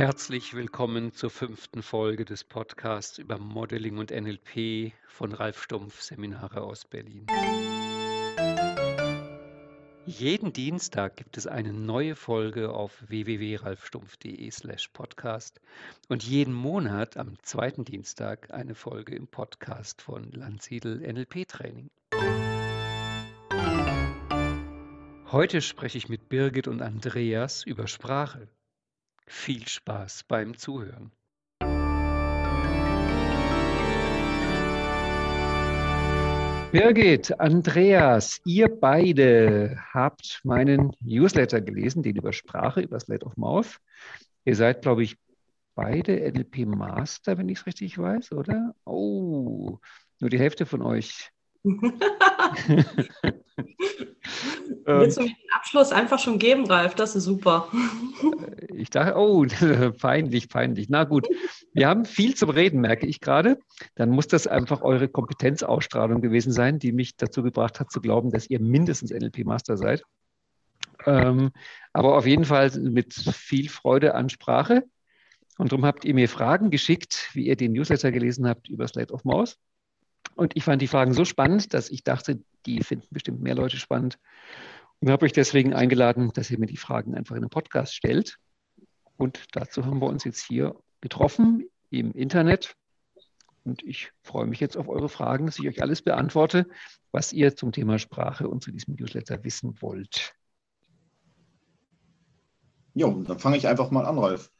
Herzlich willkommen zur fünften Folge des Podcasts über Modeling und NLP von Ralf Stumpf Seminare aus Berlin. Jeden Dienstag gibt es eine neue Folge auf www.ralfstumpf.de/slash podcast und jeden Monat am zweiten Dienstag eine Folge im Podcast von Landsiedel NLP Training. Heute spreche ich mit Birgit und Andreas über Sprache. Viel Spaß beim Zuhören. Birgit, Andreas, ihr beide habt meinen Newsletter gelesen, den über Sprache, über Slate of Mouth. Ihr seid, glaube ich, beide NLP Master, wenn ich es richtig weiß, oder? Oh, nur die Hälfte von euch. Willst du mir den Abschluss einfach schon geben, Ralf? Das ist super. Ich dachte, oh, peinlich, peinlich. Na gut, wir haben viel zum Reden, merke ich gerade. Dann muss das einfach eure Kompetenzausstrahlung gewesen sein, die mich dazu gebracht hat zu glauben, dass ihr mindestens NLP-Master seid. Ähm, aber auf jeden Fall mit viel Freude an Sprache. Und darum habt ihr mir Fragen geschickt, wie ihr den Newsletter gelesen habt über Slate of Mouse. Und ich fand die Fragen so spannend, dass ich dachte, die finden bestimmt mehr Leute spannend. Und habe euch deswegen eingeladen, dass ihr mir die Fragen einfach in den Podcast stellt. Und dazu haben wir uns jetzt hier getroffen im Internet. Und ich freue mich jetzt auf eure Fragen, dass ich euch alles beantworte, was ihr zum Thema Sprache und zu diesem Newsletter wissen wollt. Jo, dann fange ich einfach mal an, Ralf.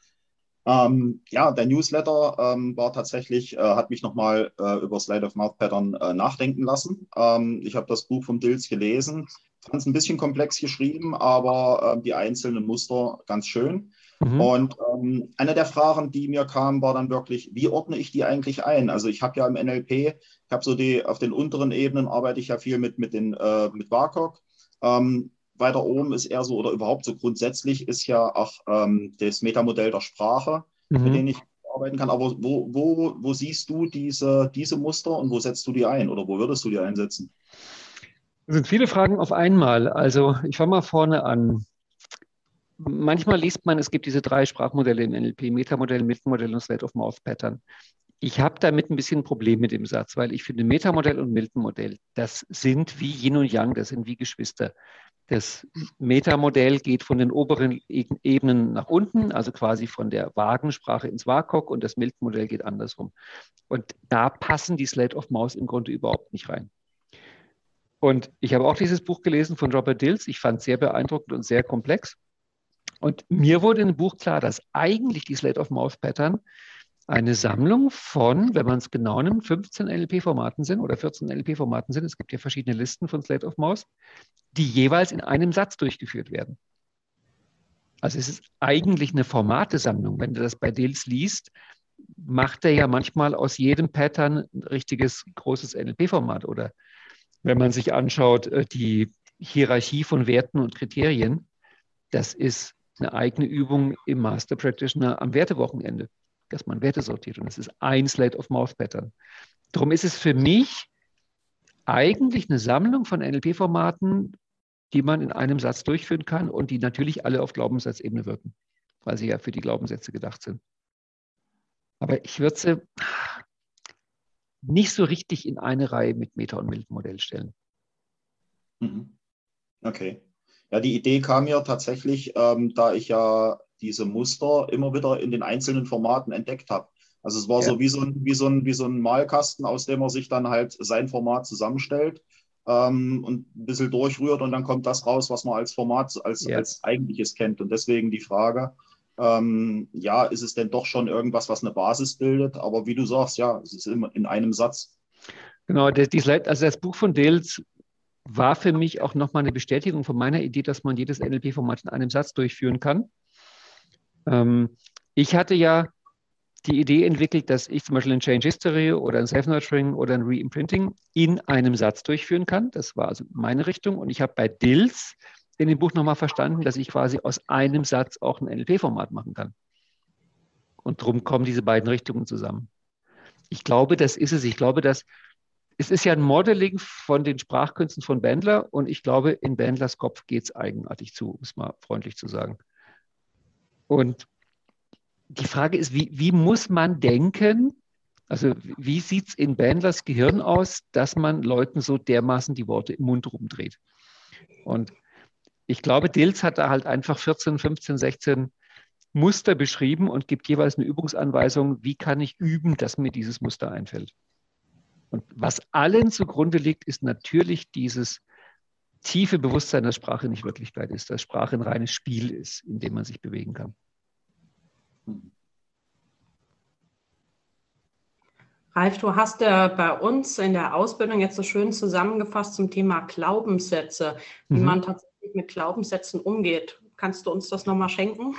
Ähm, ja, der Newsletter ähm, war tatsächlich, äh, hat mich nochmal äh, über Slide of Mouth Pattern äh, nachdenken lassen. Ähm, ich habe das Buch vom Dills gelesen, fand es ein bisschen komplex geschrieben, aber äh, die einzelnen Muster ganz schön. Mhm. Und ähm, eine der Fragen, die mir kam, war dann wirklich, wie ordne ich die eigentlich ein? Also ich habe ja im NLP, ich habe so die, auf den unteren Ebenen arbeite ich ja viel mit, mit, den, äh, mit WACOG. Ähm, weiter oben ist eher so, oder überhaupt so grundsätzlich ist ja auch ähm, das Metamodell der Sprache, mhm. mit dem ich arbeiten kann. Aber wo, wo, wo siehst du diese, diese Muster und wo setzt du die ein oder wo würdest du die einsetzen? Das sind viele Fragen auf einmal. Also ich fange mal vorne an. Manchmal liest man, es gibt diese drei Sprachmodelle im NLP, Metamodell, Mittenmodell und State of Mouth Pattern. Ich habe damit ein bisschen ein Problem mit dem Satz, weil ich finde, Metamodell und Milton-Modell, das sind wie Yin und Yang, das sind wie Geschwister. Das Metamodell geht von den oberen Ebenen nach unten, also quasi von der Wagensprache ins WAKOK und das Milton-Modell geht andersrum. Und da passen die Slate of Mouse im Grunde überhaupt nicht rein. Und ich habe auch dieses Buch gelesen von Robert Dills. Ich fand es sehr beeindruckend und sehr komplex. Und mir wurde in dem Buch klar, dass eigentlich die Slate of Mouse Pattern eine Sammlung von, wenn man es genau nimmt, 15 NLP-Formaten sind oder 14 NLP-Formaten sind. Es gibt ja verschiedene Listen von Slate of Mouse, die jeweils in einem Satz durchgeführt werden. Also es ist eigentlich eine Formatesammlung. Wenn du das bei Dils liest, macht er ja manchmal aus jedem Pattern ein richtiges großes NLP-Format. Oder wenn man sich anschaut, äh, die Hierarchie von Werten und Kriterien, das ist eine eigene Übung im Master Practitioner am Wertewochenende dass man Werte sortiert. Und es ist ein Slate of Mouth Pattern. Darum ist es für mich eigentlich eine Sammlung von NLP-Formaten, die man in einem Satz durchführen kann und die natürlich alle auf Glaubenssatzebene wirken, weil sie ja für die Glaubenssätze gedacht sind. Aber ich würde sie nicht so richtig in eine Reihe mit Meta- und Milton-Modell stellen. Mhm. Okay. Ja, die Idee kam mir tatsächlich, ähm, da ich ja diese Muster immer wieder in den einzelnen Formaten entdeckt habe. Also es war ja. so, wie so, ein, wie, so ein, wie so ein Malkasten, aus dem er sich dann halt sein Format zusammenstellt ähm, und ein bisschen durchrührt und dann kommt das raus, was man als Format, als, ja. als eigentliches kennt. Und deswegen die Frage, ähm, ja, ist es denn doch schon irgendwas, was eine Basis bildet? Aber wie du sagst, ja, es ist immer in einem Satz. Genau, das, also das Buch von Dales war für mich auch nochmal eine Bestätigung von meiner Idee, dass man jedes NLP-Format in einem Satz durchführen kann. Ähm, ich hatte ja die Idee entwickelt, dass ich zum Beispiel ein Change History oder ein Self-Nurturing oder ein Reimprinting in einem Satz durchführen kann. Das war also meine Richtung. Und ich habe bei Dills in dem Buch nochmal verstanden, dass ich quasi aus einem Satz auch ein NLP-Format machen kann. Und darum kommen diese beiden Richtungen zusammen. Ich glaube, das ist es. Ich glaube, dass es ist ja ein Modeling von den Sprachkünsten von Bandler und ich glaube, in Bandlers Kopf geht es eigenartig zu, um es mal freundlich zu sagen. Und die Frage ist, wie, wie muss man denken? Also wie sieht es in Bandlers Gehirn aus, dass man Leuten so dermaßen die Worte im Mund rumdreht? Und ich glaube, Dills hat da halt einfach 14, 15, 16 Muster beschrieben und gibt jeweils eine Übungsanweisung, wie kann ich üben, dass mir dieses Muster einfällt. Und was allen zugrunde liegt, ist natürlich dieses tiefe Bewusstsein, dass Sprache nicht Wirklichkeit ist, dass Sprache ein reines Spiel ist, in dem man sich bewegen kann. Ralf, du hast ja bei uns in der Ausbildung jetzt so schön zusammengefasst zum Thema Glaubenssätze, wie mhm. man tatsächlich mit Glaubenssätzen umgeht. Kannst du uns das nochmal schenken?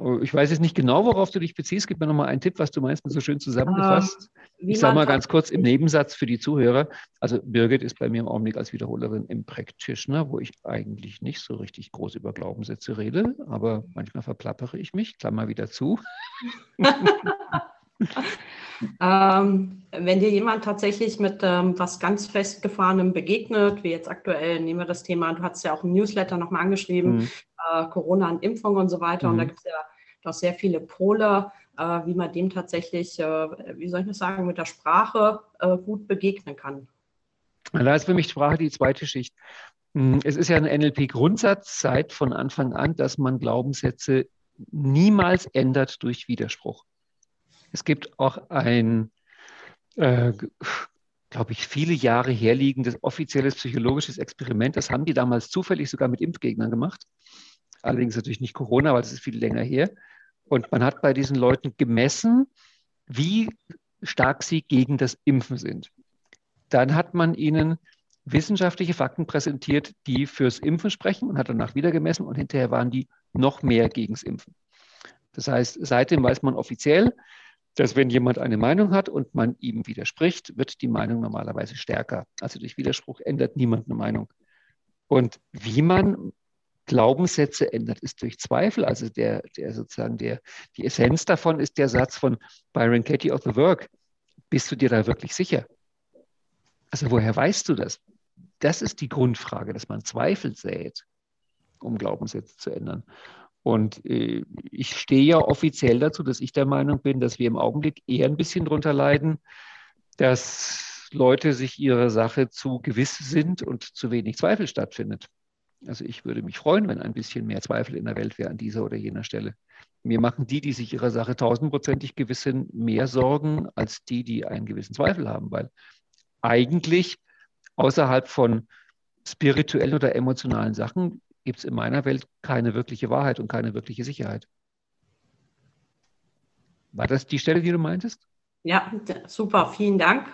Oh, ich weiß jetzt nicht genau, worauf du dich beziehst. Gib mir nochmal einen Tipp, was du meinst, so schön zusammengefasst. Ähm, ich sage mal ganz kurz im Nebensatz für die Zuhörer. Also Birgit ist bei mir im Augenblick als Wiederholerin im Practitioner, wo ich eigentlich nicht so richtig groß über Glaubenssätze rede, aber manchmal verplappere ich mich, klammer wieder zu. ähm, wenn dir jemand tatsächlich mit ähm, was ganz festgefahrenem begegnet, wie jetzt aktuell, nehmen wir das Thema, du hast ja auch im Newsletter nochmal angeschrieben, mhm äh, Corona und Impfung und so weiter. Mhm. Und da mhm. gibt es ja doch sehr viele Pole, äh, wie man dem tatsächlich, äh, wie soll ich das sagen, mit der Sprache äh, gut begegnen kann. Da ist für mich Sprache die zweite Schicht. Hm, es ist ja ein NLP-Grundsatz seit von Anfang an, dass man Glaubenssätze niemals ändert durch Widerspruch. Es gibt auch ein, äh, glaube ich, viele Jahre herliegendes offizielles psychologisches Experiment. Das haben die damals zufällig sogar mit Impfgegnern gemacht allerdings natürlich nicht Corona, weil es ist viel länger her. Und man hat bei diesen Leuten gemessen, wie stark sie gegen das Impfen sind. Dann hat man ihnen wissenschaftliche Fakten präsentiert, die fürs Impfen sprechen und hat danach wieder gemessen und hinterher waren die noch mehr gegen das Impfen. Das heißt, seitdem weiß man offiziell, dass wenn jemand eine Meinung hat und man ihm widerspricht, wird die Meinung normalerweise stärker. Also durch Widerspruch ändert niemand eine Meinung. Und wie man Glaubenssätze ändert, ist durch Zweifel. Also der, der sozusagen der, die Essenz davon ist der Satz von Byron Katie of the Work. Bist du dir da wirklich sicher? Also woher weißt du das? Das ist die Grundfrage, dass man Zweifel sät, um Glaubenssätze zu ändern. Und äh, ich stehe ja offiziell dazu, dass ich der Meinung bin, dass wir im Augenblick eher ein bisschen darunter leiden, dass Leute sich ihrer Sache zu gewiss sind und zu wenig Zweifel stattfindet. Also ich würde mich freuen, wenn ein bisschen mehr Zweifel in der Welt wäre an dieser oder jener Stelle. Mir machen die, die sich ihrer Sache tausendprozentig gewiss sind, mehr Sorgen als die, die einen gewissen Zweifel haben, weil eigentlich außerhalb von spirituellen oder emotionalen Sachen gibt es in meiner Welt keine wirkliche Wahrheit und keine wirkliche Sicherheit. War das die Stelle, die du meintest? Ja, super, vielen Dank.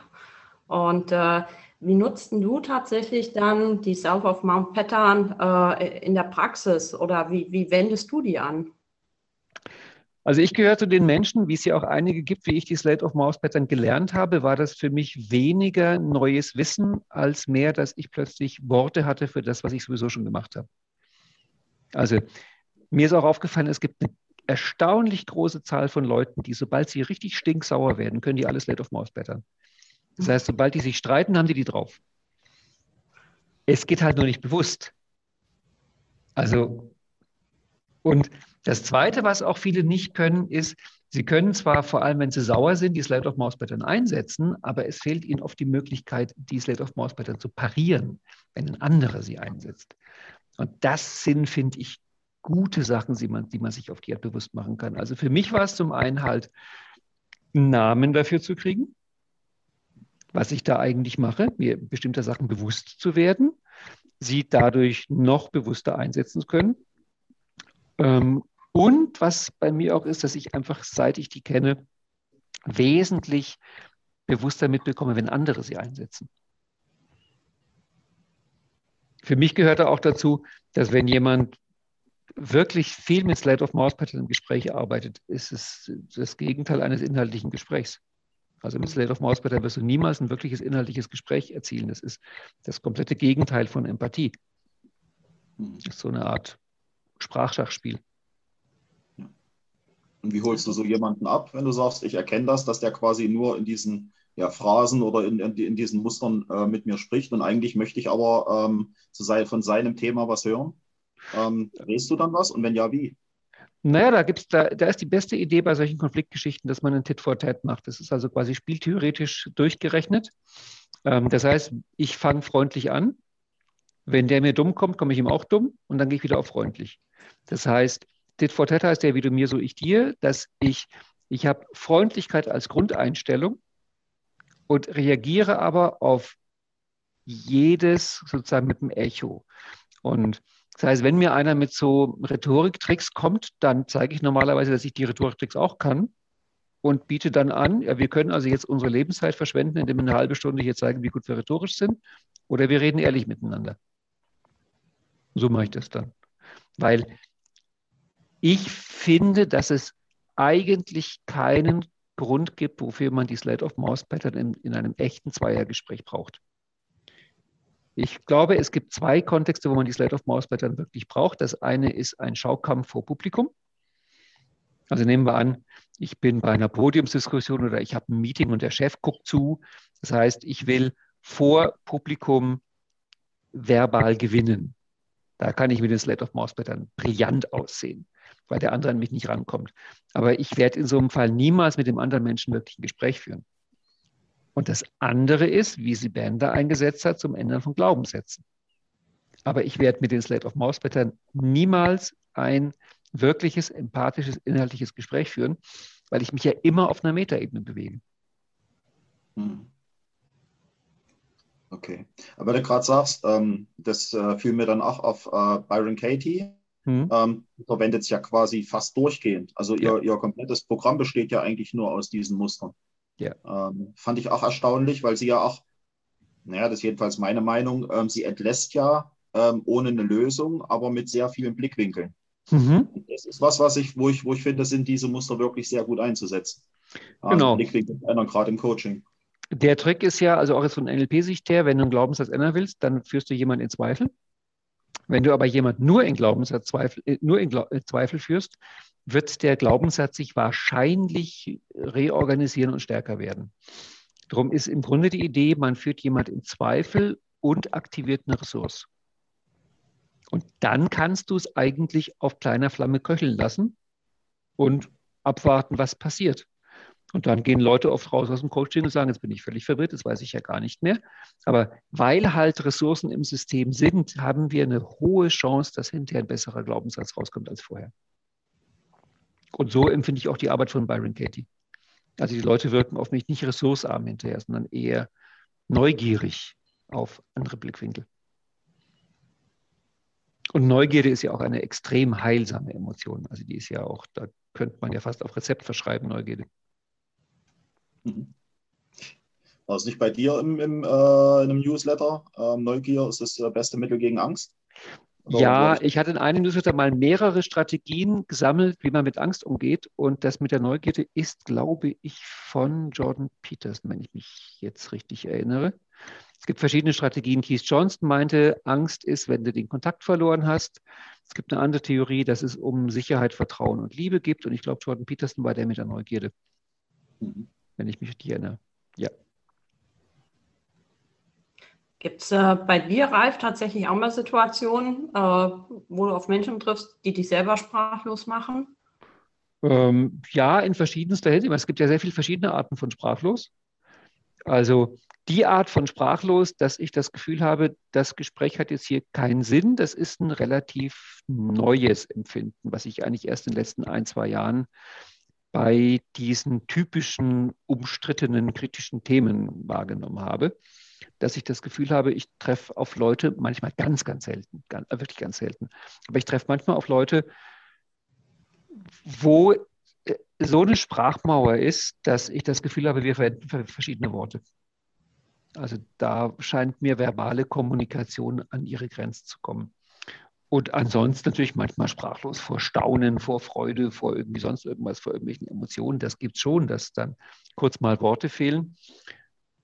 Und äh, wie nutzt du tatsächlich dann die Self of Mount Pattern äh, in der Praxis oder wie, wie wendest du die an? Also ich gehöre zu den Menschen, wie es ja auch einige gibt, wie ich die Slate of Mouse Pattern gelernt habe, war das für mich weniger neues Wissen als mehr, dass ich plötzlich Worte hatte für das, was ich sowieso schon gemacht habe. Also mir ist auch aufgefallen, es gibt eine erstaunlich große Zahl von Leuten, die, sobald sie richtig stinksauer werden, können die alles Slate of Mouse Pattern. Das heißt, sobald die sich streiten, haben die die drauf. Es geht halt nur nicht bewusst. Also, und das Zweite, was auch viele nicht können, ist, sie können zwar vor allem, wenn sie sauer sind, die Slate of Mouse Pattern einsetzen, aber es fehlt ihnen oft die Möglichkeit, die Slate of Mouse Pattern zu parieren, wenn ein anderer sie einsetzt. Und das sind, finde ich, gute Sachen, die man, die man sich auf die Art bewusst machen kann. Also für mich war es zum einen halt, einen Namen dafür zu kriegen was ich da eigentlich mache, mir bestimmter Sachen bewusst zu werden, sie dadurch noch bewusster einsetzen zu können. Ähm, und was bei mir auch ist, dass ich einfach, seit ich die kenne, wesentlich bewusster mitbekomme, wenn andere sie einsetzen. Für mich gehört auch dazu, dass wenn jemand wirklich viel mit Slate of Mouse Pattern im Gespräch arbeitet, ist es das Gegenteil eines inhaltlichen Gesprächs. Also mit Slate of Mousepattern wirst du niemals ein wirkliches inhaltliches Gespräch erzielen. Das ist das komplette Gegenteil von Empathie. Das ist so eine Art Sprachschachspiel. Und wie holst du so jemanden ab, wenn du sagst, ich erkenne das, dass der quasi nur in diesen ja, Phrasen oder in, in, in diesen Mustern äh, mit mir spricht und eigentlich möchte ich aber ähm, zu sei, von seinem Thema was hören? Ähm, redest du dann was und wenn ja, wie? Naja, da gibt's, da, da ist die beste Idee bei solchen Konfliktgeschichten, dass man einen Tit for Tat macht. Das ist also quasi spieltheoretisch durchgerechnet. Ähm, das heißt, ich fange freundlich an. Wenn der mir dumm kommt, komme ich ihm auch dumm und dann gehe ich wieder auf freundlich. Das heißt, Tit for Tat heißt ja, wie du mir, so ich dir, dass ich, ich habe Freundlichkeit als Grundeinstellung und reagiere aber auf jedes sozusagen mit dem Echo. Und das heißt, wenn mir einer mit so Rhetoriktricks kommt, dann zeige ich normalerweise, dass ich die Rhetoriktricks auch kann und biete dann an, ja, wir können also jetzt unsere Lebenszeit verschwenden, indem wir eine halbe Stunde hier zeigen, wie gut wir rhetorisch sind, oder wir reden ehrlich miteinander. So mache ich das dann. Weil ich finde, dass es eigentlich keinen Grund gibt, wofür man die Slate of Mouse Pattern in, in einem echten Zweiergespräch braucht. Ich glaube, es gibt zwei Kontexte, wo man die Slate of Mouse Pattern wirklich braucht. Das eine ist ein Schaukampf vor Publikum. Also nehmen wir an, ich bin bei einer Podiumsdiskussion oder ich habe ein Meeting und der Chef guckt zu. Das heißt, ich will vor Publikum verbal gewinnen. Da kann ich mit den Slate of Mouse Pattern brillant aussehen, weil der andere an mich nicht rankommt. Aber ich werde in so einem Fall niemals mit dem anderen Menschen wirklich ein Gespräch führen. Und das andere ist, wie sie Bender eingesetzt hat, zum Ändern von Glaubenssätzen. Aber ich werde mit den Slate of Mouse Pattern niemals ein wirkliches, empathisches, inhaltliches Gespräch führen, weil ich mich ja immer auf einer Metaebene bewege. Hm. Okay. Aber du gerade sagst, ähm, das äh, fiel mir dann auch auf äh, Byron Katie. Hm. Ähm, verwendet es ja quasi fast durchgehend. Also ja. ihr, ihr komplettes Programm besteht ja eigentlich nur aus diesen Mustern. Ja. Ähm, fand ich auch erstaunlich, weil sie ja auch, naja, das ist jedenfalls meine Meinung, ähm, sie entlässt ja ähm, ohne eine Lösung, aber mit sehr vielen Blickwinkeln. Mhm. Das ist was, was ich, wo ich, wo ich finde, sind diese Muster wirklich sehr gut einzusetzen. Genau. Blickwinkel ändern, gerade im Coaching. Der Trick ist ja, also auch jetzt von NLP-Sicht her, wenn du einen Glaubenssatz ändern willst, dann führst du jemanden in Zweifel. Wenn du aber jemanden nur in Glaubenssatz Zweifel, äh, nur in äh, Zweifel führst, wird der Glaubenssatz sich wahrscheinlich reorganisieren und stärker werden. Darum ist im Grunde die Idee, man führt jemand in Zweifel und aktiviert eine Ressource. Und dann kannst du es eigentlich auf kleiner Flamme köcheln lassen und abwarten, was passiert. Und dann gehen Leute oft raus aus dem Coaching und sagen, jetzt bin ich völlig verwirrt, das weiß ich ja gar nicht mehr. Aber weil halt Ressourcen im System sind, haben wir eine hohe Chance, dass hinterher ein besserer Glaubenssatz rauskommt als vorher. Und so empfinde ich auch die Arbeit von Byron Katie. Also die Leute wirken auf mich nicht ressourcearm hinterher, sondern eher neugierig auf andere Blickwinkel. Und Neugierde ist ja auch eine extrem heilsame Emotion. Also die ist ja auch, da könnte man ja fast auf Rezept verschreiben, Neugierde. Mhm. War es nicht bei dir im, im, äh, in einem Newsletter? Ähm, Neugier ist das beste Mittel gegen Angst? Ja, ich hatte in einem Newsletter mal mehrere Strategien gesammelt, wie man mit Angst umgeht. Und das mit der Neugierde ist, glaube ich, von Jordan Peterson, wenn ich mich jetzt richtig erinnere. Es gibt verschiedene Strategien. Keith Johnston meinte, Angst ist, wenn du den Kontakt verloren hast. Es gibt eine andere Theorie, dass es um Sicherheit, Vertrauen und Liebe gibt. Und ich glaube, Jordan Peterson war der mit der Neugierde, mhm. Wenn ich mich richtig erinnere. Ja. Gibt es äh, bei dir, Ralf, tatsächlich auch mal Situationen, äh, wo du auf Menschen triffst, die dich selber sprachlos machen? Ähm, ja, in verschiedenster Hinsicht. Es gibt ja sehr viele verschiedene Arten von sprachlos. Also die Art von sprachlos, dass ich das Gefühl habe, das Gespräch hat jetzt hier keinen Sinn, das ist ein relativ neues Empfinden, was ich eigentlich erst in den letzten ein, zwei Jahren bei diesen typischen umstrittenen kritischen Themen wahrgenommen habe dass ich das Gefühl habe, ich treffe auf Leute, manchmal ganz, ganz selten, ganz, äh, wirklich ganz selten, aber ich treffe manchmal auf Leute, wo äh, so eine Sprachmauer ist, dass ich das Gefühl habe, wir verwenden verschiedene Worte. Also da scheint mir verbale Kommunikation an ihre Grenzen zu kommen. Und ansonsten natürlich manchmal sprachlos vor Staunen, vor Freude, vor irgendwie sonst irgendwas, vor irgendwelchen Emotionen. Das gibt es schon, dass dann kurz mal Worte fehlen.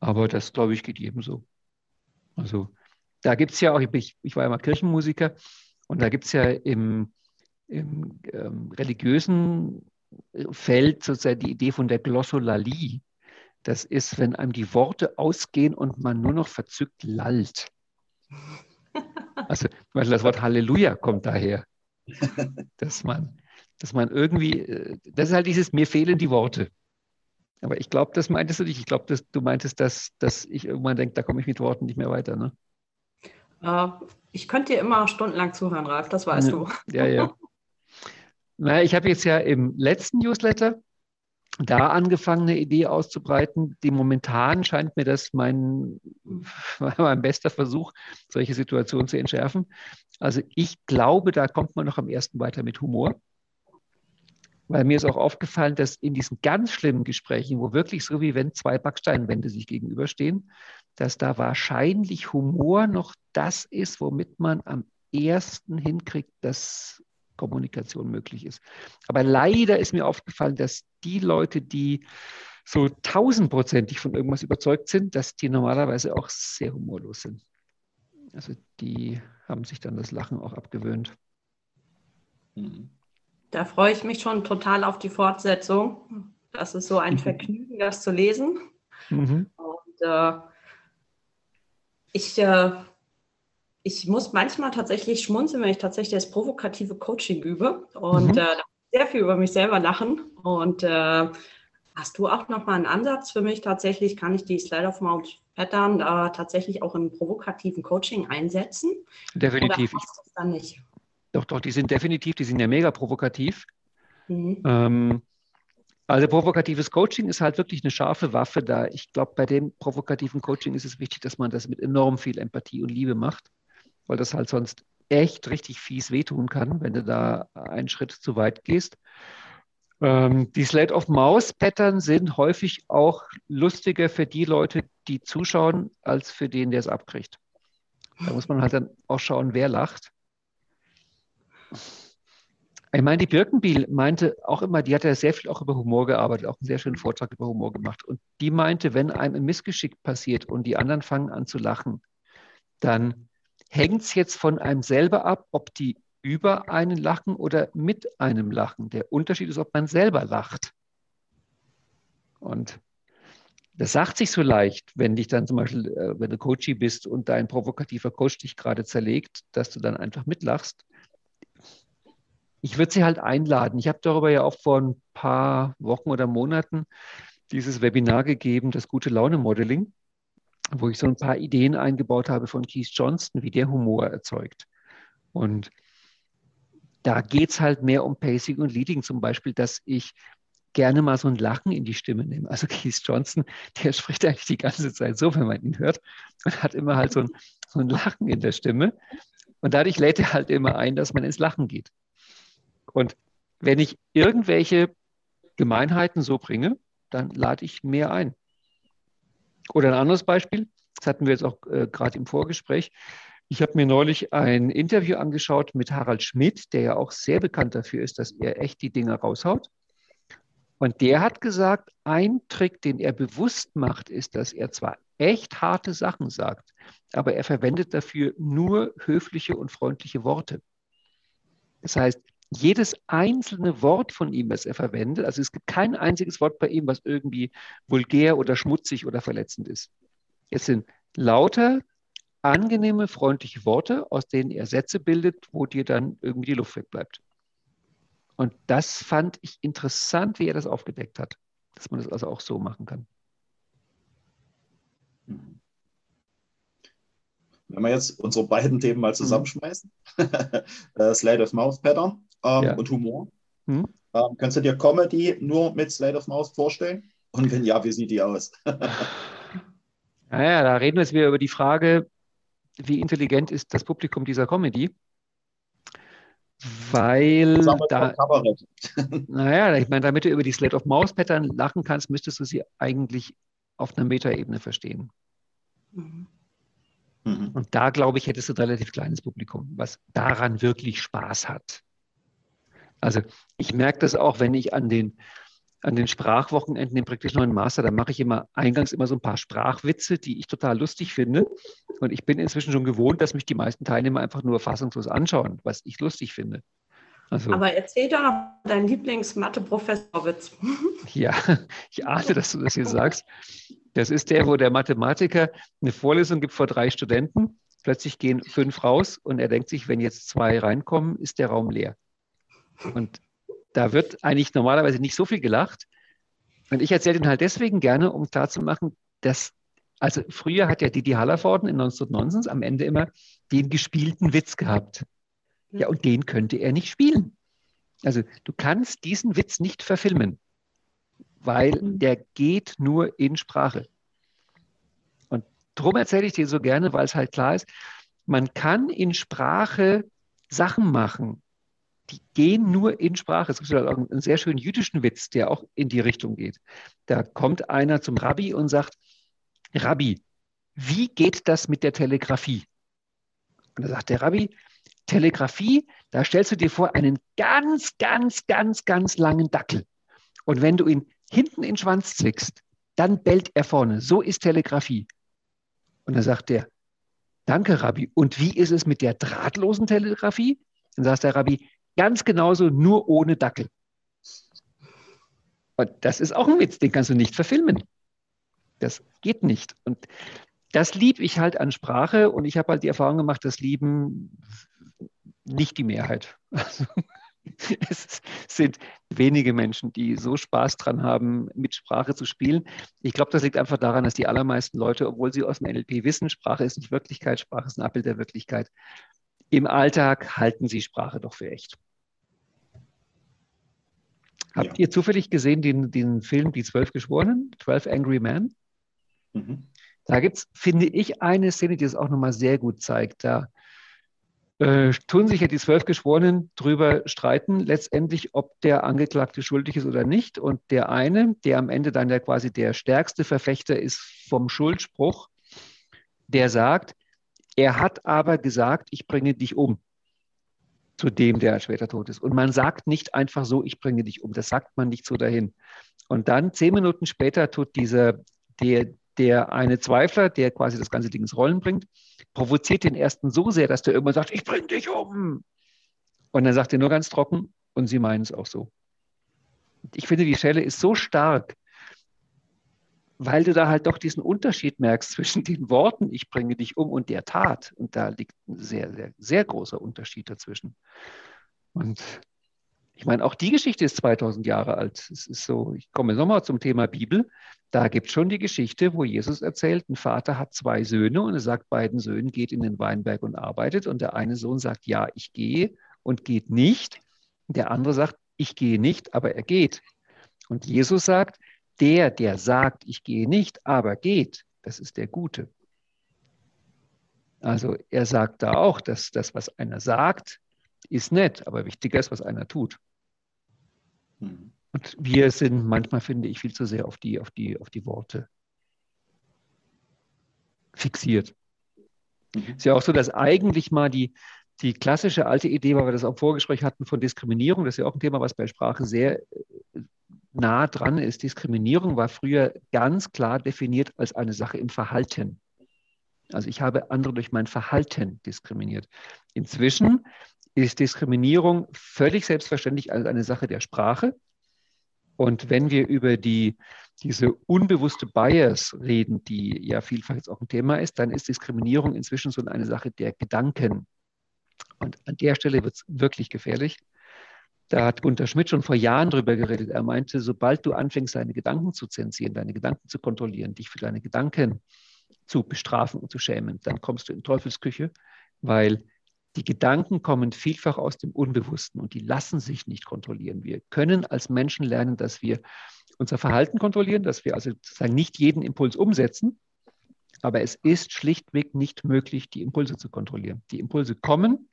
Aber das, glaube ich, geht jedem so. Also da gibt es ja auch, ich, ich, war ja mal Kirchenmusiker und da gibt es ja im, im ähm, religiösen Feld sozusagen die Idee von der Glossolalie. Das ist, wenn einem die Worte ausgehen und man nur noch verzückt lallt. Also, das Wort Halleluja kommt daher, dass man Dass man irgendwie, äh, das ist halt dieses, mir fehlen die Worte. Aber ich glaube, das meintest du nicht. Ich glaube, du meintest, dass, dass ich irgendwann denke, da komme ich mit Worten nicht mehr weiter. Ne? Uh, ich könnte dir immer stundenlang zuhören, Ralf, das weißt ja, du. Ja, ja. naja, ich habe jetzt ja im letzten Newsletter da angefangen, eine Idee auszubreiten. Die momentan scheint mir das mein, mein bester Versuch, solche Situationen zu entschärfen. Also ich glaube, da kommt man noch am ersten weiter mit Humor. Weil mir ist auch aufgefallen, dass in diesen ganz schlimmen Gesprächen, wo wirklich so wie wenn zwei Backsteinwände sich gegenüberstehen, dass da wahrscheinlich Humor noch das ist, womit man am ersten hinkriegt, dass Kommunikation möglich ist. Aber leider ist mir aufgefallen, dass die Leute, die so tausendprozentig von irgendwas überzeugt sind, dass die normalerweise auch sehr humorlos sind. Also die haben sich dann das Lachen auch abgewöhnt. Mhm. Da freue ich mich schon total auf die Fortsetzung. Das ist so ein mhm. Vergnügen, das zu lesen. Mhm. Und äh, ich, äh, ich muss manchmal tatsächlich schmunzeln, wenn ich tatsächlich das provokative Coaching übe und mhm. äh, sehr viel über mich selber lachen. Und äh, hast du auch nochmal einen Ansatz für mich? Tatsächlich kann ich die Slide of Mount Pattern äh, tatsächlich auch im provokativen Coaching einsetzen? Definitiv. Oder das dann nicht? Doch, doch, die sind definitiv, die sind ja mega provokativ. Mhm. Ähm, also provokatives Coaching ist halt wirklich eine scharfe Waffe da. Ich glaube, bei dem provokativen Coaching ist es wichtig, dass man das mit enorm viel Empathie und Liebe macht, weil das halt sonst echt richtig fies wehtun kann, wenn du da einen Schritt zu weit gehst. Ähm, die Slate of Mouse Pattern sind häufig auch lustiger für die Leute, die zuschauen, als für den, der es abkriegt. Da muss man halt dann auch schauen, wer lacht. Ich meine, die Birkenbiel meinte auch immer, die hat ja sehr viel auch über Humor gearbeitet, auch einen sehr schönen Vortrag über Humor gemacht. Und die meinte, wenn einem ein Missgeschick passiert und die anderen fangen an zu lachen, dann hängt es jetzt von einem selber ab, ob die über einen lachen oder mit einem lachen. Der Unterschied ist, ob man selber lacht. Und das sagt sich so leicht, wenn dich dann zum Beispiel, äh, wenn du Coachie bist und dein provokativer Coach dich gerade zerlegt, dass du dann einfach mitlachst ich würde sie halt einladen. Ich habe darüber ja auch vor ein paar Wochen oder Monaten dieses Webinar gegeben, das gute Laune Modeling, wo ich so ein paar Ideen eingebaut habe von Keith Johnston, wie der Humor erzeugt. Und da geht es halt mehr um Pacing und Leading, zum Beispiel, dass ich gerne mal so ein Lachen in die Stimme nehme. Also Keith Johnson, der spricht eigentlich die ganze Zeit so, wenn man ihn hört, und hat immer halt so ein, so ein Lachen in der Stimme. Und dadurch lädt er halt immer ein, dass man ins Lachen geht. Und wenn ich irgendwelche Gemeinheiten so bringe, dann lade ich mehr ein. Oder ein anderes Beispiel, das hatten wir jetzt auch äh, gerade im Vorgespräch. Ich habe mir neulich ein Interview angeschaut mit Harald Schmidt, der ja auch sehr bekannt dafür ist, dass er echt die Dinge raushaut. Und der hat gesagt, ein Trick, den er bewusst macht, ist, dass er zwar echt harte Sachen sagt, aber er verwendet dafür nur höfliche und freundliche Worte. Das heißt, jedes einzelne Wort von ihm, was er verwendet, also es gibt kein einziges Wort bei ihm, was irgendwie vulgär oder schmutzig oder verletzend ist. Es sind lauter, angenehme, freundliche Worte, aus denen er Sätze bildet, wo dir dann irgendwie die Luft wegbleibt. Und das fand ich interessant, wie er das aufgedeckt hat, dass man das also auch so machen kann. Wenn wir jetzt unsere beiden Themen mal zusammenschmeißen, mhm. Slate of Mouth Pattern ähm, ja. und Humor. Hm? Ähm, kannst du dir Comedy nur mit Slate of Mouse vorstellen? Und wenn ja, wie sieht die aus? naja, da reden wir jetzt wieder über die Frage, wie intelligent ist das Publikum dieser Comedy? Weil da, naja, ich meine, damit du über die Slate of Mouse Pattern lachen kannst, müsstest du sie eigentlich auf einer Metaebene verstehen. Mhm. Und da, glaube ich, hättest du ein relativ kleines Publikum, was daran wirklich Spaß hat. Also ich merke das auch, wenn ich an den, an den Sprachwochenenden im praktisch neuen Master, da mache ich immer eingangs immer so ein paar Sprachwitze, die ich total lustig finde. Und ich bin inzwischen schon gewohnt, dass mich die meisten Teilnehmer einfach nur fassungslos anschauen, was ich lustig finde. Also, Aber erzähl doch noch deinen Lieblings-Mathe-Professorwitz. Ja, ich ahne, dass du das hier sagst. Das ist der, wo der Mathematiker eine Vorlesung gibt vor drei Studenten. Plötzlich gehen fünf raus und er denkt sich, wenn jetzt zwei reinkommen, ist der Raum leer. Und da wird eigentlich normalerweise nicht so viel gelacht. Und ich erzähle den halt deswegen gerne, um klarzumachen, dass, also früher hat ja Didi Hallervorden in 1919 am Ende immer den gespielten Witz gehabt. Ja, und den könnte er nicht spielen. Also du kannst diesen Witz nicht verfilmen, weil mhm. der geht nur in Sprache. Und darum erzähle ich dir so gerne, weil es halt klar ist, man kann in Sprache Sachen machen, die gehen nur in Sprache. Es gibt auch einen sehr schönen jüdischen Witz, der auch in die Richtung geht. Da kommt einer zum Rabbi und sagt, Rabbi, wie geht das mit der Telegrafie? Und da sagt der Rabbi, Telegrafie, da stellst du dir vor einen ganz, ganz, ganz, ganz langen Dackel. Und wenn du ihn hinten in den Schwanz zwickst, dann bellt er vorne. So ist Telegrafie. Und dann sagt der, danke Rabbi. Und wie ist es mit der drahtlosen Telegrafie? Dann sagt der Rabbi, ganz genauso, nur ohne Dackel. Und das ist auch ein Witz, den kannst du nicht verfilmen. Das geht nicht. Und das liebe ich halt an Sprache und ich habe halt die Erfahrung gemacht, das lieben nicht die Mehrheit. Also, es sind wenige Menschen, die so Spaß dran haben, mit Sprache zu spielen. Ich glaube, das liegt einfach daran, dass die allermeisten Leute, obwohl sie aus dem NLP wissen, Sprache ist nicht Wirklichkeit, Sprache ist ein Abbild der Wirklichkeit, im Alltag halten sie Sprache doch für echt. Habt ja. ihr zufällig gesehen den, den Film Die Zwölf Geschworenen, 12 Angry Men? Mhm. Da gibt es, finde ich, eine Szene, die es auch nochmal sehr gut zeigt. Da äh, tun sich ja die zwölf Geschworenen drüber streiten, letztendlich, ob der Angeklagte schuldig ist oder nicht. Und der eine, der am Ende dann ja quasi der stärkste Verfechter ist vom Schuldspruch, der sagt, er hat aber gesagt, ich bringe dich um zu dem, der später tot ist. Und man sagt nicht einfach so, ich bringe dich um. Das sagt man nicht so dahin. Und dann zehn Minuten später tut dieser, der, der eine Zweifler, der quasi das ganze Ding ins Rollen bringt, provoziert den ersten so sehr, dass der irgendwann sagt, ich bring dich um. Und dann sagt er nur ganz trocken, und sie meinen es auch so. Ich finde, die Stelle ist so stark, weil du da halt doch diesen Unterschied merkst zwischen den Worten, ich bringe dich um, und der Tat. Und da liegt ein sehr, sehr, sehr großer Unterschied dazwischen. Und ich meine, auch die Geschichte ist 2000 Jahre alt. Es ist so, ich komme nochmal zum Thema Bibel. Da gibt es schon die Geschichte, wo Jesus erzählt, ein Vater hat zwei Söhne und er sagt beiden Söhnen, geht in den Weinberg und arbeitet. Und der eine Sohn sagt, ja, ich gehe und geht nicht. Der andere sagt, ich gehe nicht, aber er geht. Und Jesus sagt, der, der sagt, ich gehe nicht, aber geht, das ist der Gute. Also er sagt da auch, dass das, was einer sagt, ist nett, aber wichtiger ist, was einer tut. Mhm. Und wir sind manchmal, finde ich, viel zu sehr auf die, auf die, auf die Worte fixiert. Mhm. Ist ja auch so, dass eigentlich mal die, die klassische alte Idee, weil wir das auch im Vorgespräch hatten, von Diskriminierung, das ist ja auch ein Thema, was bei Sprache sehr nah dran ist. Diskriminierung war früher ganz klar definiert als eine Sache im Verhalten. Also ich habe andere durch mein Verhalten diskriminiert. Inzwischen ist Diskriminierung völlig selbstverständlich als eine Sache der Sprache. Und wenn wir über die, diese unbewusste Bias reden, die ja vielfach jetzt auch ein Thema ist, dann ist Diskriminierung inzwischen so eine Sache der Gedanken. Und an der Stelle wird es wirklich gefährlich. Da hat Gunter Schmidt schon vor Jahren drüber geredet. Er meinte, sobald du anfängst, deine Gedanken zu zensieren, deine Gedanken zu kontrollieren, dich für deine Gedanken zu bestrafen und zu schämen, dann kommst du in Teufelsküche, weil die Gedanken kommen vielfach aus dem Unbewussten und die lassen sich nicht kontrollieren. Wir können als Menschen lernen, dass wir unser Verhalten kontrollieren, dass wir also sozusagen nicht jeden Impuls umsetzen, aber es ist schlichtweg nicht möglich, die Impulse zu kontrollieren. Die Impulse kommen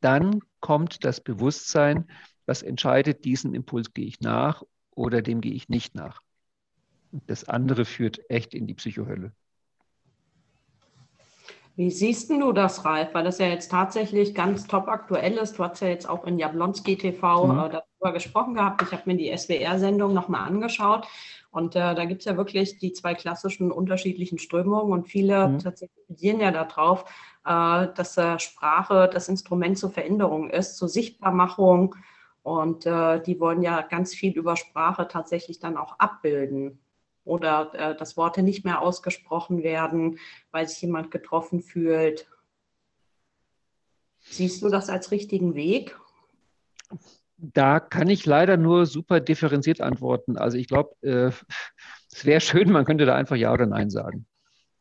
dann kommt das Bewusstsein, was entscheidet, diesen Impuls gehe ich nach oder dem gehe ich nicht nach. Das andere führt echt in die Psychohölle. Wie siehst du das, Ralf? Weil das ja jetzt tatsächlich ganz top aktuell ist. Du hast ja jetzt auch in Jablonski TV mhm. äh, darüber gesprochen gehabt. Ich habe mir die SWR-Sendung nochmal angeschaut. Und äh, da gibt es ja wirklich die zwei klassischen unterschiedlichen Strömungen. Und viele mhm. tatsächlich bedienen ja darauf, äh, dass äh, Sprache das Instrument zur Veränderung ist, zur Sichtbarmachung. Und äh, die wollen ja ganz viel über Sprache tatsächlich dann auch abbilden oder äh, dass Worte nicht mehr ausgesprochen werden, weil sich jemand getroffen fühlt. Siehst du das als richtigen Weg? Da kann ich leider nur super differenziert antworten. Also ich glaube, äh, es wäre schön, man könnte da einfach Ja oder Nein sagen.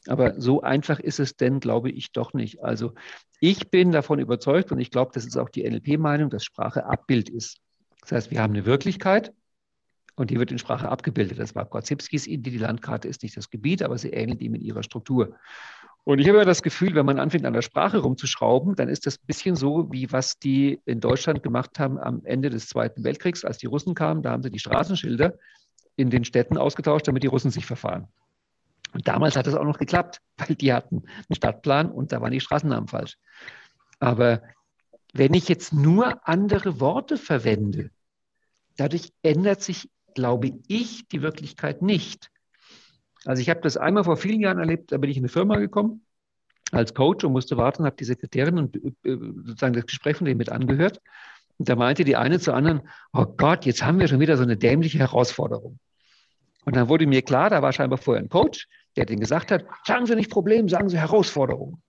Aber so einfach ist es denn, glaube ich, doch nicht. Also ich bin davon überzeugt und ich glaube, das ist auch die NLP-Meinung, dass Sprache Abbild ist. Das heißt, wir haben eine Wirklichkeit und die wird in Sprache abgebildet. Das war Korzybskis Idee. Die Landkarte ist nicht das Gebiet, aber sie ähnelt ihm in ihrer Struktur. Und ich habe ja das Gefühl, wenn man anfängt, an der Sprache rumzuschrauben, dann ist das ein bisschen so, wie was die in Deutschland gemacht haben am Ende des Zweiten Weltkriegs, als die Russen kamen. Da haben sie die Straßenschilder in den Städten ausgetauscht, damit die Russen sich verfahren. Und damals hat es auch noch geklappt, weil die hatten einen Stadtplan und da waren die Straßennamen falsch. Aber wenn ich jetzt nur andere Worte verwende, dadurch ändert sich, glaube ich, die Wirklichkeit nicht. Also ich habe das einmal vor vielen Jahren erlebt, da bin ich in eine Firma gekommen als Coach und musste warten, habe die Sekretärin und äh, sozusagen das Gespräch von denen mit angehört. Und da meinte die eine zur anderen, oh Gott, jetzt haben wir schon wieder so eine dämliche Herausforderung. Und dann wurde mir klar, da war scheinbar vorher ein Coach, der den gesagt hat, sagen Sie nicht Problem, sagen Sie Herausforderung.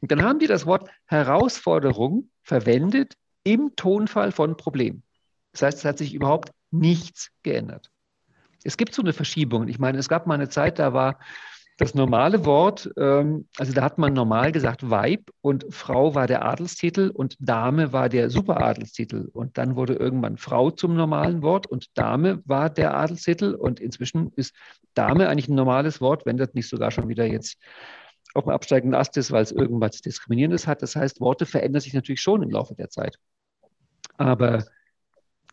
Und dann haben die das Wort Herausforderung verwendet im Tonfall von Problem. Das heißt, es hat sich überhaupt nichts geändert. Es gibt so eine Verschiebung. Ich meine, es gab mal eine Zeit, da war das normale Wort, ähm, also da hat man normal gesagt Weib und Frau war der Adelstitel und Dame war der Superadelstitel. Und dann wurde irgendwann Frau zum normalen Wort und Dame war der Adelstitel. Und inzwischen ist Dame eigentlich ein normales Wort, wenn das nicht sogar schon wieder jetzt auf dem absteigenden Ast ist, weil es irgendwas Diskriminierendes hat. Das heißt, Worte verändern sich natürlich schon im Laufe der Zeit. Aber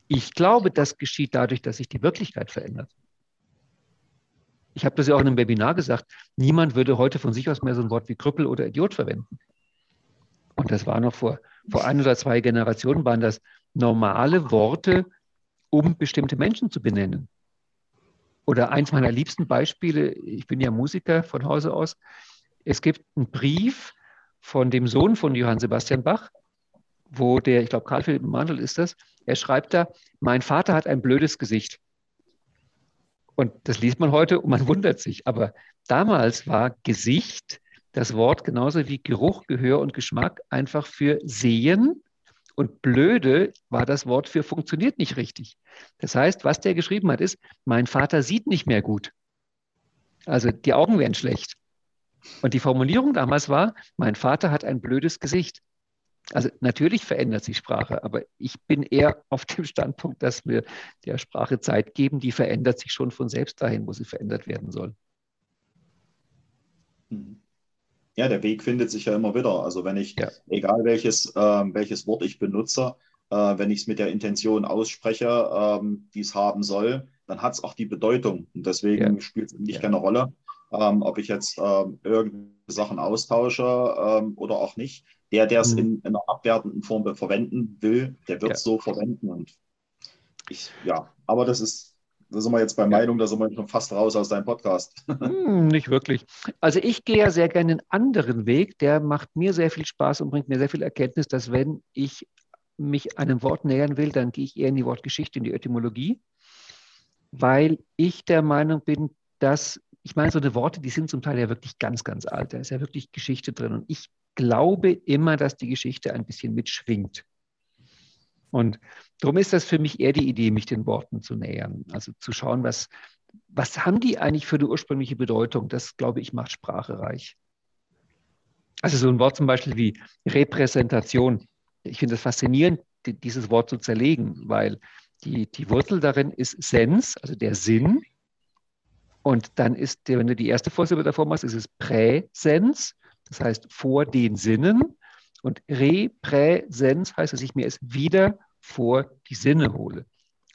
ich glaube, das geschieht dadurch, dass sich die Wirklichkeit verändert. Ich habe das ja auch in einem Webinar gesagt, niemand würde heute von sich aus mehr so ein Wort wie Krüppel oder Idiot verwenden. Und das war noch vor, vor ein oder zwei Generationen, waren das normale Worte, um bestimmte Menschen zu benennen. Oder eins meiner liebsten Beispiele, ich bin ja Musiker von Hause aus, es gibt einen Brief von dem Sohn von Johann Sebastian Bach, wo der, ich glaube, Karl Philipp Mandel ist das, er schreibt da, mein Vater hat ein blödes Gesicht. Und das liest man heute und man wundert sich. Aber damals war Gesicht das Wort genauso wie Geruch, Gehör und Geschmack einfach für sehen. Und blöde war das Wort für funktioniert nicht richtig. Das heißt, was der geschrieben hat, ist, mein Vater sieht nicht mehr gut. Also die Augen werden schlecht. Und die Formulierung damals war, mein Vater hat ein blödes Gesicht. Also natürlich verändert sich Sprache, aber ich bin eher auf dem Standpunkt, dass wir der Sprache Zeit geben, die verändert sich schon von selbst dahin, wo sie verändert werden soll. Mhm. Ja, der Weg findet sich ja immer wieder. Also wenn ich, ja. egal welches, äh, welches Wort ich benutze, äh, wenn ich es mit der Intention ausspreche, äh, die es haben soll, dann hat es auch die Bedeutung. Und deswegen ja. spielt es nicht ja. keine Rolle, ähm, ob ich jetzt ähm, irgendwelche Sachen austausche ähm, oder auch nicht der, der es mhm. in, in, einer abwertenden Form verwenden will, der wird es ja. so verwenden. Und ich, ja, aber das ist, da sind wir jetzt bei Meinung, da sind wir schon fast raus aus deinem Podcast. Hm, nicht wirklich. Also ich gehe ja sehr gerne einen anderen Weg, der macht mir sehr viel Spaß und bringt mir sehr viel Erkenntnis, dass wenn ich mich einem Wort nähern will, dann gehe ich eher in die Wortgeschichte, in die Etymologie, weil ich der Meinung bin, dass, ich meine, so eine Worte, die sind zum Teil ja wirklich ganz, ganz alt. Da ist ja wirklich Geschichte drin. Und ich glaube immer, dass die Geschichte ein bisschen mitschwingt. Und darum ist das für mich eher die Idee, mich den Worten zu nähern. Also zu schauen, was, was haben die eigentlich für eine ursprüngliche Bedeutung? Das, glaube ich, macht Sprache reich. Also so ein Wort zum Beispiel wie Repräsentation. Ich finde es faszinierend, dieses Wort zu zerlegen, weil die, die Wurzel darin ist Sens, also der Sinn. Und dann ist, wenn du die erste Vorsilbe davor machst, ist es Präsens das heißt vor den Sinnen. Und Repräsenz heißt, dass ich mir es wieder vor die Sinne hole.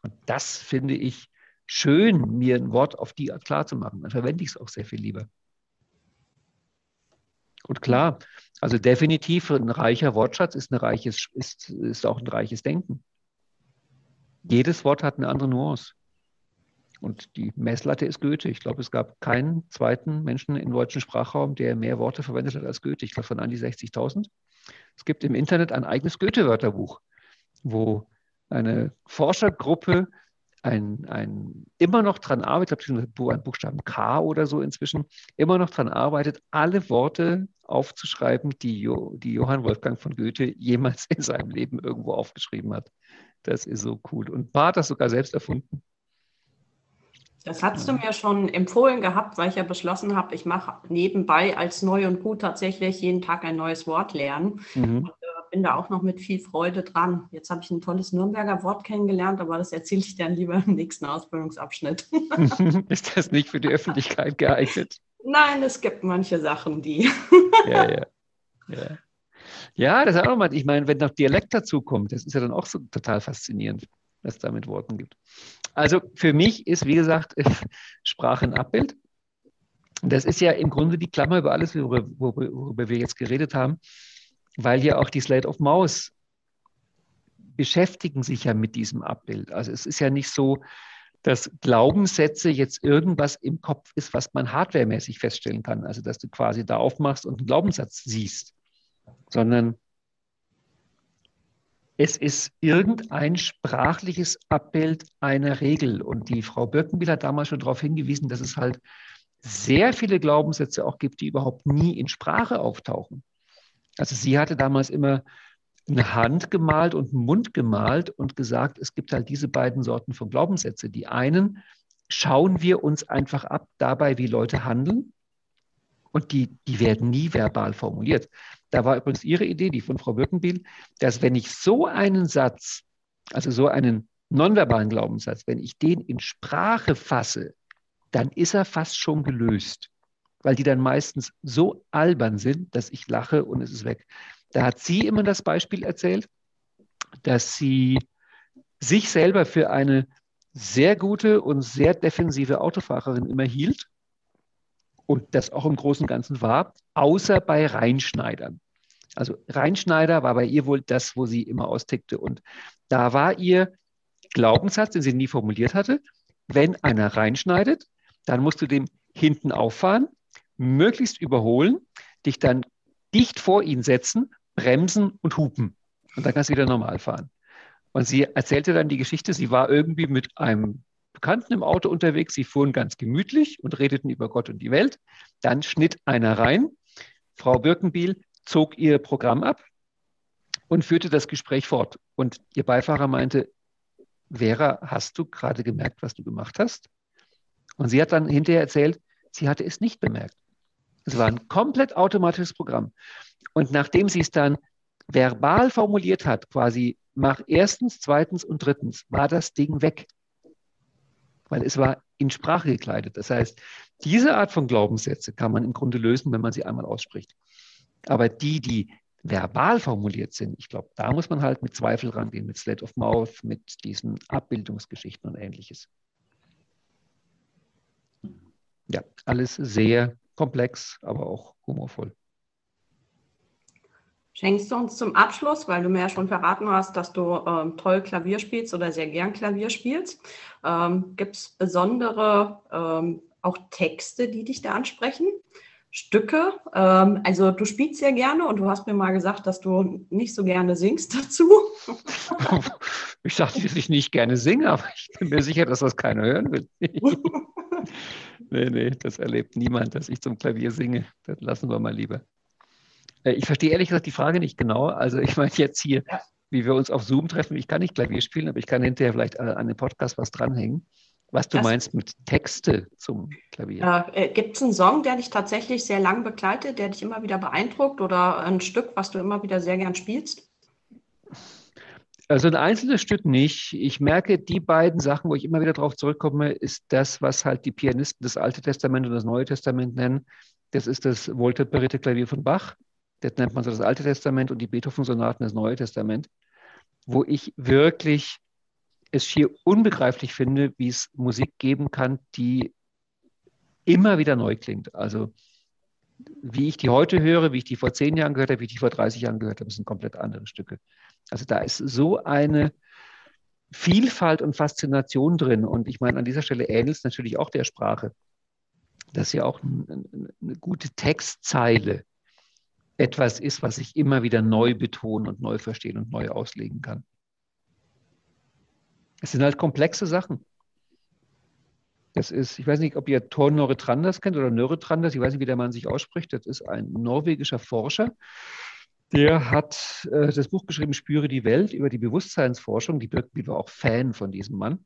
Und das finde ich schön, mir ein Wort auf die Art klar zu machen. Dann verwende ich es auch sehr viel lieber. Und klar, also definitiv ein reicher Wortschatz ist, ein reiches, ist, ist auch ein reiches Denken. Jedes Wort hat eine andere Nuance. Und die Messlatte ist Goethe. Ich glaube, es gab keinen zweiten Menschen im deutschen Sprachraum, der mehr Worte verwendet hat als Goethe. Ich glaube, von an die 60.000. Es gibt im Internet ein eigenes Goethe-Wörterbuch, wo eine Forschergruppe ein, ein, immer noch dran arbeitet, ich glaube, ein Buchstaben K oder so inzwischen, immer noch dran arbeitet, alle Worte aufzuschreiben, die, jo, die Johann Wolfgang von Goethe jemals in seinem Leben irgendwo aufgeschrieben hat. Das ist so cool. Und Bart hat das sogar selbst erfunden. Das hast du mir schon empfohlen gehabt, weil ich ja beschlossen habe, ich mache nebenbei als neu und gut tatsächlich jeden Tag ein neues Wort lernen. Mhm. Und äh, bin da auch noch mit viel Freude dran. Jetzt habe ich ein tolles Nürnberger Wort kennengelernt, aber das erzähle ich dann lieber im nächsten Ausbildungsabschnitt. Ist das nicht für die Öffentlichkeit geeignet? Nein, es gibt manche Sachen, die. ja, ja. Ja, ja das ist auch nochmal, ich meine, wenn noch Dialekt dazu kommt, das ist ja dann auch so total faszinierend, was es da mit Worten gibt. Also für mich ist, wie gesagt, Sprache ein Abbild. Das ist ja im Grunde die Klammer über alles, worüber, worüber wir jetzt geredet haben, weil ja auch die Slate of Mouse beschäftigen sich ja mit diesem Abbild. Also es ist ja nicht so, dass Glaubenssätze jetzt irgendwas im Kopf ist, was man hardwaremäßig feststellen kann. Also dass du quasi da aufmachst und einen Glaubenssatz siehst, sondern es ist irgendein sprachliches Abbild einer Regel. Und die Frau Birkenbiel hat damals schon darauf hingewiesen, dass es halt sehr viele Glaubenssätze auch gibt, die überhaupt nie in Sprache auftauchen. Also sie hatte damals immer eine Hand gemalt und einen Mund gemalt und gesagt, es gibt halt diese beiden Sorten von Glaubenssätze. Die einen schauen wir uns einfach ab dabei, wie Leute handeln. Und die, die werden nie verbal formuliert. Da war übrigens Ihre Idee, die von Frau Birkenbiel, dass wenn ich so einen Satz, also so einen nonverbalen Glaubenssatz, wenn ich den in Sprache fasse, dann ist er fast schon gelöst, weil die dann meistens so albern sind, dass ich lache und es ist weg. Da hat sie immer das Beispiel erzählt, dass sie sich selber für eine sehr gute und sehr defensive Autofahrerin immer hielt und das auch im Großen und Ganzen war, außer bei Reinschneidern. Also Reinschneider war bei ihr wohl das, wo sie immer austickte. Und da war ihr Glaubenssatz, den sie nie formuliert hatte, wenn einer reinschneidet, dann musst du den hinten auffahren, möglichst überholen, dich dann dicht vor ihn setzen, bremsen und hupen. Und dann kannst du wieder normal fahren. Und sie erzählte dann die Geschichte, sie war irgendwie mit einem Bekannten im Auto unterwegs. Sie fuhren ganz gemütlich und redeten über Gott und die Welt. Dann schnitt einer rein. Frau Birkenbiel zog ihr Programm ab und führte das Gespräch fort. Und ihr Beifahrer meinte, Vera, hast du gerade gemerkt, was du gemacht hast? Und sie hat dann hinterher erzählt, sie hatte es nicht bemerkt. Es war ein komplett automatisches Programm. Und nachdem sie es dann verbal formuliert hat, quasi mach erstens, zweitens und drittens, war das Ding weg weil es war in Sprache gekleidet. Das heißt, diese Art von Glaubenssätze kann man im Grunde lösen, wenn man sie einmal ausspricht. Aber die, die verbal formuliert sind, ich glaube, da muss man halt mit Zweifel rangehen, mit Slate of Mouth, mit diesen Abbildungsgeschichten und ähnliches. Ja, alles sehr komplex, aber auch humorvoll. Schenkst du uns zum Abschluss, weil du mir ja schon verraten hast, dass du ähm, toll Klavier spielst oder sehr gern Klavier spielst. Ähm, Gibt es besondere ähm, auch Texte, die dich da ansprechen? Stücke? Ähm, also du spielst sehr gerne und du hast mir mal gesagt, dass du nicht so gerne singst dazu. ich sagte, dass ich nicht gerne singe, aber ich bin mir sicher, dass das keiner hören will. nee, nee, das erlebt niemand, dass ich zum Klavier singe. Das lassen wir mal lieber. Äh, ich verstehe ehrlich gesagt die Frage nicht genau. Also ich meine jetzt hier, wie wir uns auf Zoom treffen, ich kann nicht Klavier spielen, aber ich kann hinterher vielleicht an den Podcast was dranhängen. Was du das, meinst mit Texte zum Klavier? Äh, Gibt es einen Song, der dich tatsächlich sehr lang begleitet, der dich immer wieder beeindruckt oder ein Stück, was du immer wieder sehr gern spielst? Also ein einzelnes Stück nicht. Ich merke, die beiden Sachen, wo ich immer wieder darauf zurückkomme, ist das, was halt die Pianisten das Alte Testament und das Neue Testament nennen. Das ist das wohltemperierte Klavier von Bach. Das nennt man so das Alte Testament und die Beethoven-Sonaten das Neue Testament, wo ich wirklich es schier unbegreiflich finde, wie es Musik geben kann, die immer wieder neu klingt. Also wie ich die heute höre, wie ich die vor zehn Jahren gehört habe, wie ich die vor 30 Jahren gehört habe, sind komplett andere Stücke. Also da ist so eine Vielfalt und Faszination drin. Und ich meine, an dieser Stelle ähnelt es natürlich auch der Sprache, dass ja auch eine gute Textzeile etwas ist, was ich immer wieder neu betonen und neu verstehen und neu auslegen kann. Es sind halt komplexe Sachen. Das ist, ich weiß nicht, ob ihr Thor Noretrandas kennt oder Noretrandas, ich weiß nicht, wie der Mann sich ausspricht. Das ist ein norwegischer Forscher, Der hat äh, das Buch geschrieben, Spüre die Welt über die Bewusstseinsforschung. Die Birkenbiel war auch Fan von diesem Mann.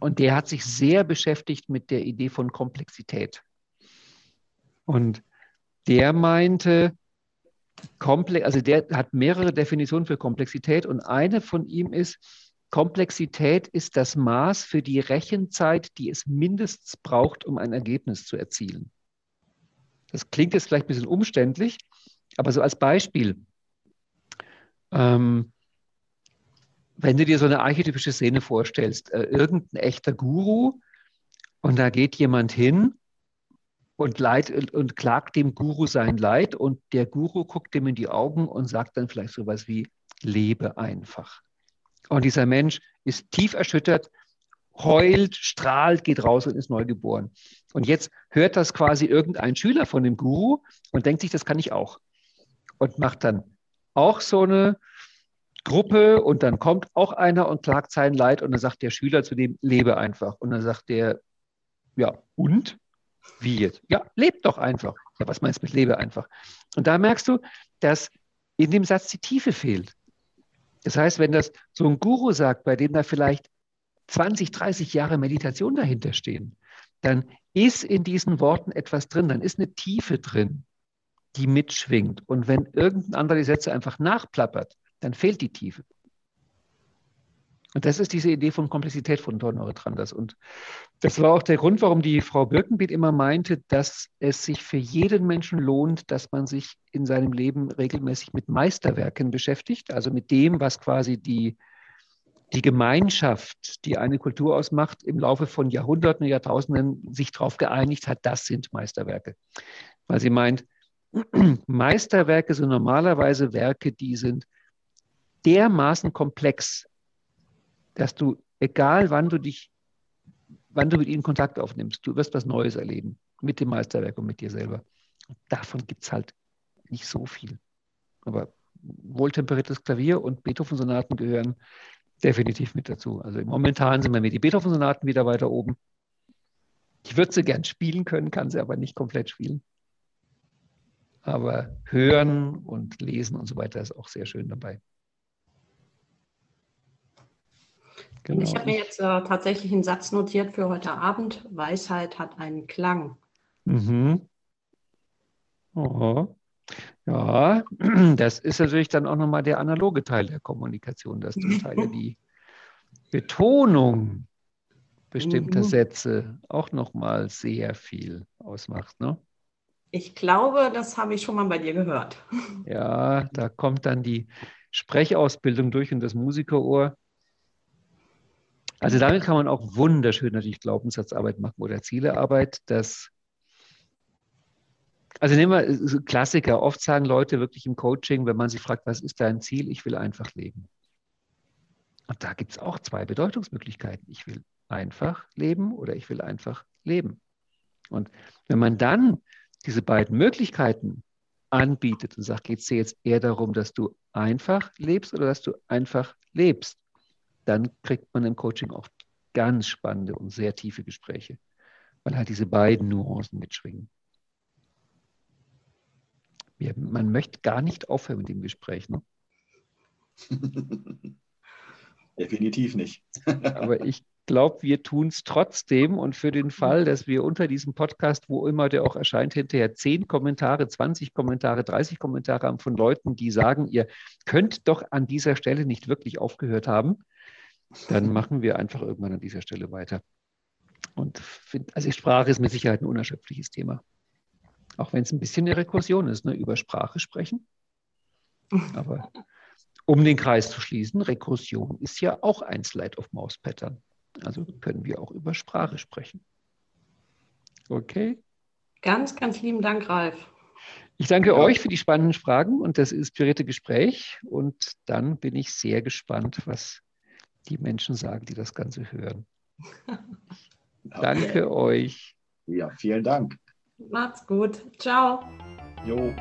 Und der hat sich sehr beschäftigt mit der Idee von Komplexität. Und der meinte, Komplex, also der hat mehrere Definitionen für Komplexität und eine von ihm ist, Komplexität ist das Maß für die Rechenzeit, die es mindestens braucht, um ein Ergebnis zu erzielen. Das klingt jetzt vielleicht ein bisschen umständlich, aber so als Beispiel. Ähm, wenn du dir so eine archetypische Szene vorstellst, äh, irgendein echter Guru und da geht jemand hin und, leid, und, klagt dem Guru sein Leid und der Guru guckt ihm in die Augen und sagt dann vielleicht sowas wie, lebe einfach. Und dieser Mensch ist tief erschüttert, heult, strahlt, geht raus und ist neugeboren. Und jetzt hört das quasi irgendein Schüler von dem Guru und denkt sich, das kann ich auch. Und macht dann auch so eine Gruppe und dann kommt auch einer und klagt sein Leid und dann sagt der Schüler zu dem, lebe einfach. Und dann sagt der, ja, und? Wie jetzt? Ja, lebt doch einfach. Ja, was meinst du mit lebe einfach? Und da merkst du, dass in dem Satz die Tiefe fehlt. Das heißt, wenn das so ein Guru sagt, bei dem da vielleicht 20, 30 Jahre Meditation dahinter stehen, dann ist in diesen Worten etwas drin, dann ist eine Tiefe drin, die mitschwingt. Und wenn irgendein anderer die Sätze einfach nachplappert, dann fehlt die Tiefe. Und das ist diese Idee von Komplexität von Donore Tranders. Und das war auch der Grund, warum die Frau Birkenbiet immer meinte, dass es sich für jeden Menschen lohnt, dass man sich in seinem Leben regelmäßig mit Meisterwerken beschäftigt, also mit dem, was quasi die, die Gemeinschaft, die eine Kultur ausmacht, im Laufe von Jahrhunderten, Jahrtausenden sich darauf geeinigt hat, das sind Meisterwerke. Weil sie meint, Meisterwerke sind normalerweise Werke, die sind dermaßen komplex, dass du, egal wann du dich, wann du mit ihnen Kontakt aufnimmst, du wirst was Neues erleben mit dem Meisterwerk und mit dir selber. Und davon gibt es halt nicht so viel. Aber wohltemperiertes Klavier und Beethoven-Sonaten gehören definitiv mit dazu. Also momentan sind wir mit die Beethoven-Sonaten wieder weiter oben. Ich würde sie gern spielen können, kann sie aber nicht komplett spielen. Aber hören und lesen und so weiter ist auch sehr schön dabei. Genau. Ich habe mir jetzt äh, tatsächlich einen Satz notiert für heute Abend. Weisheit hat einen Klang. Mhm. Oh. Ja, das ist natürlich dann auch nochmal der analoge Teil der Kommunikation, dass das Teil die Betonung bestimmter mhm. Sätze auch nochmal sehr viel ausmacht. Ne? Ich glaube, das habe ich schon mal bei dir gehört. Ja, da kommt dann die Sprechausbildung durch und das Musikerohr. Also damit kann man auch wunderschön natürlich Glaubenssatzarbeit machen oder Zielearbeit. Das also nehmen wir Klassiker. Oft sagen Leute wirklich im Coaching, wenn man sie fragt, was ist dein Ziel? Ich will einfach leben. Und da gibt es auch zwei Bedeutungsmöglichkeiten. Ich will einfach leben oder ich will einfach leben. Und wenn man dann diese beiden Möglichkeiten anbietet und sagt, geht es dir jetzt eher darum, dass du einfach lebst oder dass du einfach lebst, dann kriegt man im Coaching auch ganz spannende und sehr tiefe Gespräche, weil halt diese beiden Nuancen mitschwingen. Man möchte gar nicht aufhören mit dem Gespräch. Ne? Definitiv nicht. Aber ich glaube, wir tun es trotzdem. Und für den Fall, dass wir unter diesem Podcast, wo immer der auch erscheint, hinterher 10 Kommentare, 20 Kommentare, 30 Kommentare haben von Leuten, die sagen, ihr könnt doch an dieser Stelle nicht wirklich aufgehört haben, dann machen wir einfach irgendwann an dieser Stelle weiter. Und find, also Sprache ist mit Sicherheit ein unerschöpfliches Thema. Auch wenn es ein bisschen eine Rekursion ist, ne? über Sprache sprechen. Aber um den Kreis zu schließen, Rekursion ist ja auch ein Slide-of-Mouse-Pattern. Also können wir auch über Sprache sprechen. Okay? Ganz, ganz lieben Dank, Ralf. Ich danke euch für die spannenden Fragen und das inspirierte Gespräch. Und dann bin ich sehr gespannt, was die Menschen sagen, die das Ganze hören. Okay. Danke euch. Ja, vielen Dank. Macht's gut. Ciao. Jo.